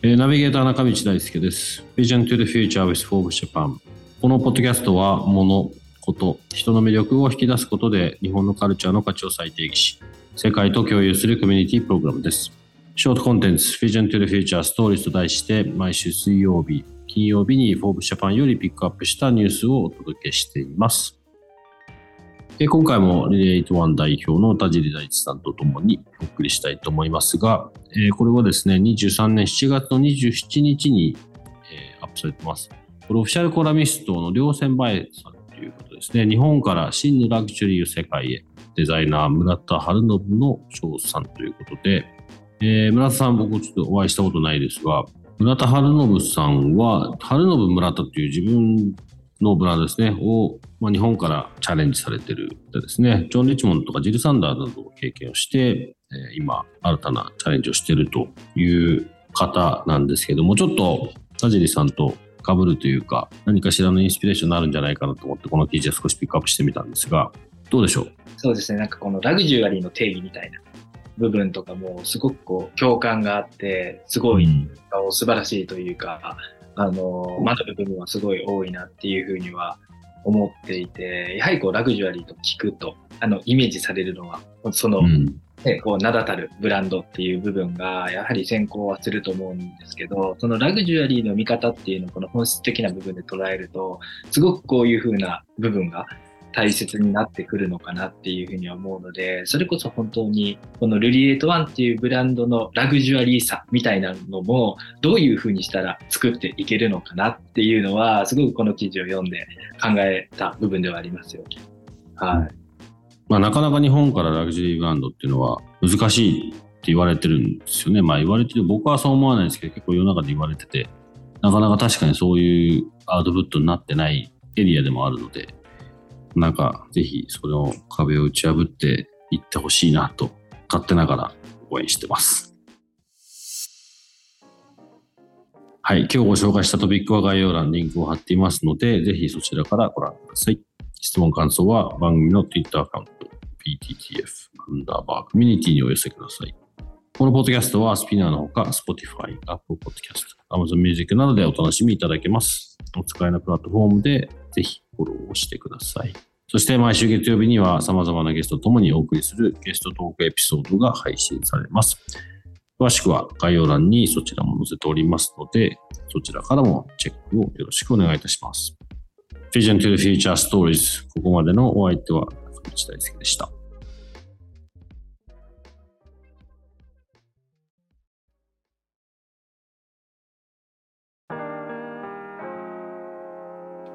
えーナビゲーター中道大輔です。Vision to the Future with Forbes Japan。このポッドキャストは、物、こと、人の魅力を引き出すことで、日本のカルチャーの価値を再定義し、世界と共有するコミュニティプログラムです。ショートコンテンツ Vision to the Future Stories と題して、毎週水曜日、金曜日に Forbes Japan よりピックアップしたニュースをお届けしています。え今回もリレートワン代表の田尻大地さんとともにお送りしたいと思いますが、えこれはですね、23年7月の27日に、えアップされてます。これオフィシャルコラミストの両千林さんということですね。日本から真のラグジュリーを世界へ、デザイナー村田春信の翔さんということで、えー村田さん僕ちょっとお会いしたことないですが、村田春信さんは、春信村田という自分のブランドですね、を、まあ、日本からチャレンジされてるでですね、ジョン・リッチモンドとかジル・サンダーなどを経験をして、えー今、新たなチャレンジをしているという方なんですけども、ちょっと田尻さんと被るというか、何かしらのインスピレーションになるんじゃないかなと思って、この記事を少しピックアップしてみたんですが、どうでしょう？そうですね、なんかこのラグジュアリーの定義みたいな部分とかもすごくこう共感があって、すごいうん。素晴らしいというか、あの、学ぶ部分はすごい多いなっていうふうには思っていて、やはりこうラグジュアリーと聞くと、あの、イメージされるのは、その、うん。ね、こう名だたるブランドっていう部分がやはり先行はすると思うんですけど、そのラグジュアリーの見方っていうのをこの本質的な部分で捉えると、すごくこういう風な部分が大切になってくるのかなっていうふうには思うので、それこそ本当にこのルリエイトワンっていうブランドのラグジュアリーさみたいなのもどういう風にしたら作っていけるのかなっていうのは、すごくこの記事を読んで考えた部分ではありますよね。はい。まあ、なかなか日本からラグジュアリーブランドっていうのは難しいって言われてるんですよね。まあ言われてる、僕はそう思わないですけど、結構世の中で言われてて、なかなか確かにそういうアウトプットになってないエリアでもあるので、なんかぜひその壁を打ち破っていってほしいなと、勝手ながら応援してます。はい、今日ご紹介したトピックは概要欄にリンクを貼っていますので、ぜひそちらからご覧ください。質問感想は番組の Twitter アカウント PTTF アンダーバーコミュニティにお寄せください。このポッドキャストはスピナーのほか Spotify、Apple Podcast、Amazon Music などでお楽しみいただけます。お使いのプラットフォームでぜひフォローをしてください。そして毎週月曜日には様々なゲストとともにお送りするゲストトークエピソードが配信されます。詳しくは概要欄にそちらも載せておりますので、そちらからもチェックをよろしくお願いいたします。Vision to the Future Stories ここまでのお相手は福地大輔でした。